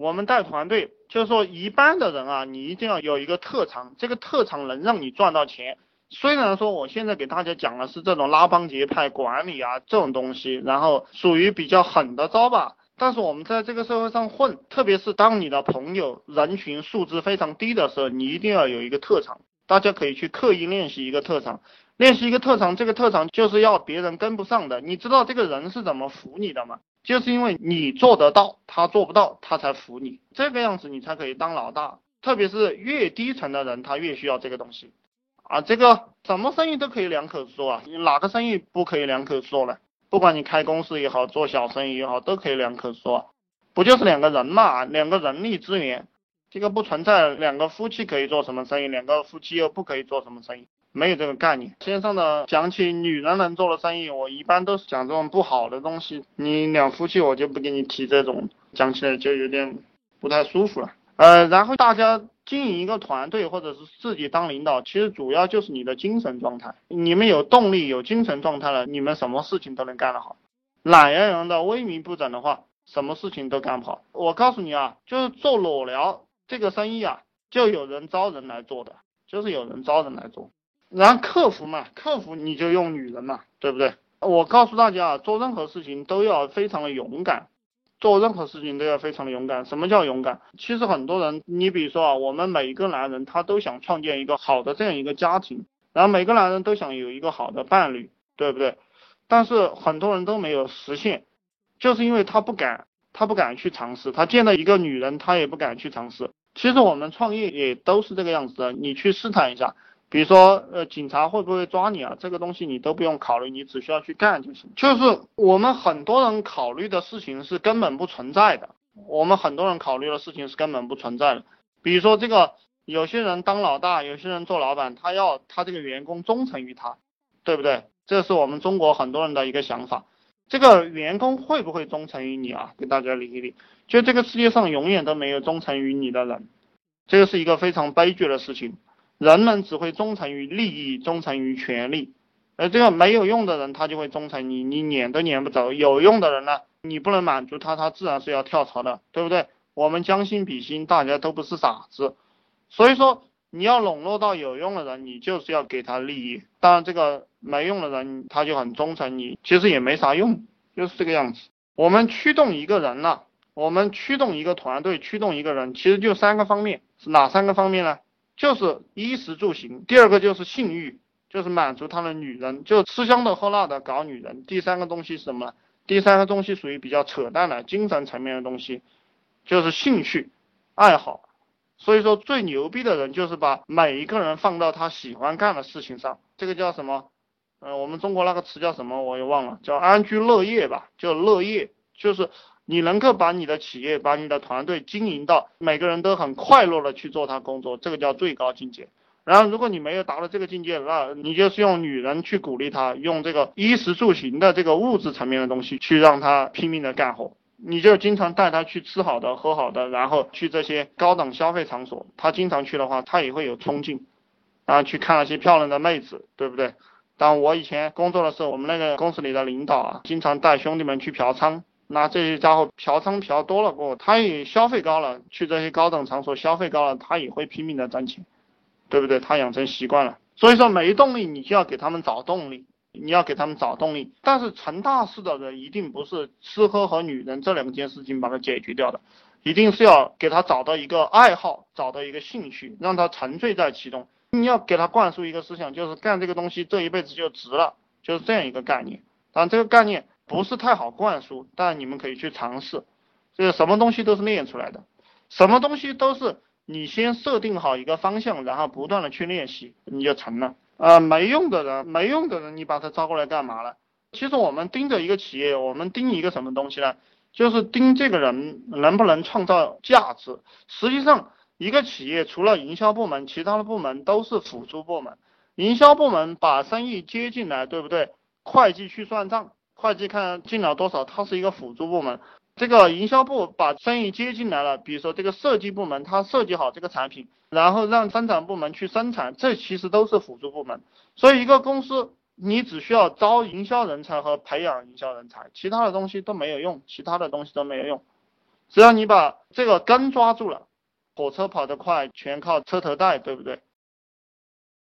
我们带团队，就是说一般的人啊，你一定要有一个特长，这个特长能让你赚到钱。虽然说我现在给大家讲的是这种拉帮结派管理啊这种东西，然后属于比较狠的招吧，但是我们在这个社会上混，特别是当你的朋友人群素质非常低的时候，你一定要有一个特长。大家可以去刻意练习一个特长，练习一个特长，这个特长就是要别人跟不上的。你知道这个人是怎么服你的吗？就是因为你做得到，他做不到，他才服你。这个样子你才可以当老大。特别是越低层的人，他越需要这个东西。啊，这个什么生意都可以两口子做啊，你哪个生意不可以两口子做呢？不管你开公司也好，做小生意也好，都可以两口子做，不就是两个人嘛，两个人力资源，这个不存在两个夫妻可以做什么生意，两个夫妻又不可以做什么生意，没有这个概念。先生的讲起女人能做的生意，我一般都是讲这种不好的东西，你两夫妻我就不给你提这种，讲起来就有点不太舒服了。呃，然后大家。经营一个团队，或者是自己当领导，其实主要就是你的精神状态。你们有动力、有精神状态了，你们什么事情都能干得好。懒洋洋的、萎靡不振的话，什么事情都干不好。我告诉你啊，就是做裸聊这个生意啊，就有人招人来做的，就是有人招人来做。然后客服嘛，客服你就用女人嘛，对不对？我告诉大家啊，做任何事情都要非常的勇敢。做任何事情都要非常的勇敢。什么叫勇敢？其实很多人，你比如说啊，我们每一个男人他都想创建一个好的这样一个家庭，然后每个男人都想有一个好的伴侣，对不对？但是很多人都没有实现，就是因为他不敢，他不敢去尝试。他见到一个女人，他也不敢去尝试。其实我们创业也都是这个样子的，你去试探一下。比如说，呃，警察会不会抓你啊？这个东西你都不用考虑，你只需要去干就行。就是我们很多人考虑的事情是根本不存在的，我们很多人考虑的事情是根本不存在的。比如说这个，有些人当老大，有些人做老板，他要他这个员工忠诚于他，对不对？这是我们中国很多人的一个想法。这个员工会不会忠诚于你啊？给大家理一理。就这个世界上永远都没有忠诚于你的人，这个是一个非常悲剧的事情。人们只会忠诚于利益，忠诚于权力，而这个没有用的人，他就会忠诚你，你撵都撵不走。有用的人呢，你不能满足他，他自然是要跳槽的，对不对？我们将心比心，大家都不是傻子，所以说你要笼络到有用的人，你就是要给他利益。当然，这个没用的人，他就很忠诚你，其实也没啥用，就是这个样子。我们驱动一个人呢，我们驱动一个团队，驱动一个人，其实就三个方面，是哪三个方面呢？就是衣食住行，第二个就是性欲，就是满足他的女人，就吃香的喝辣的搞女人。第三个东西是什么？第三个东西属于比较扯淡的精神层面的东西，就是兴趣爱好。所以说最牛逼的人就是把每一个人放到他喜欢干的事情上，这个叫什么？呃，我们中国那个词叫什么？我也忘了，叫安居乐业吧，叫乐业，就是。你能够把你的企业、把你的团队经营到每个人都很快乐的去做他工作，这个叫最高境界。然后，如果你没有达到这个境界，那你就是用女人去鼓励他，用这个衣食住行的这个物质层面的东西去让他拼命的干活。你就经常带他去吃好的、喝好的，然后去这些高档消费场所。他经常去的话，他也会有冲劲，然后去看那些漂亮的妹子，对不对？当我以前工作的时候，我们那个公司里的领导啊，经常带兄弟们去嫖娼。那这些家伙嫖娼嫖多了过后，他也消费高了，去这些高等场所消费高了，他也会拼命的赚钱，对不对？他养成习惯了，所以说没动力，你就要给他们找动力，你要给他们找动力。但是成大事的人一定不是吃喝和女人这两件事情把它解决掉的，一定是要给他找到一个爱好，找到一个兴趣，让他沉醉在其中。你要给他灌输一个思想，就是干这个东西这一辈子就值了，就是这样一个概念。但这个概念。不是太好灌输，但你们可以去尝试。这个什么东西都是练出来的，什么东西都是你先设定好一个方向，然后不断的去练习，你就成了。呃，没用的人，没用的人，你把他招过来干嘛了？其实我们盯着一个企业，我们盯一个什么东西呢？就是盯这个人能不能创造价值。实际上，一个企业除了营销部门，其他的部门都是辅助部门。营销部门把生意接进来，对不对？会计去算账。会计看进了多少，它是一个辅助部门。这个营销部把生意接进来了，比如说这个设计部门，它设计好这个产品，然后让生产部门去生产，这其实都是辅助部门。所以一个公司，你只需要招营销人才和培养营销人才，其他的东西都没有用，其他的东西都没有用。只要你把这个根抓住了，火车跑得快全靠车头带，对不对？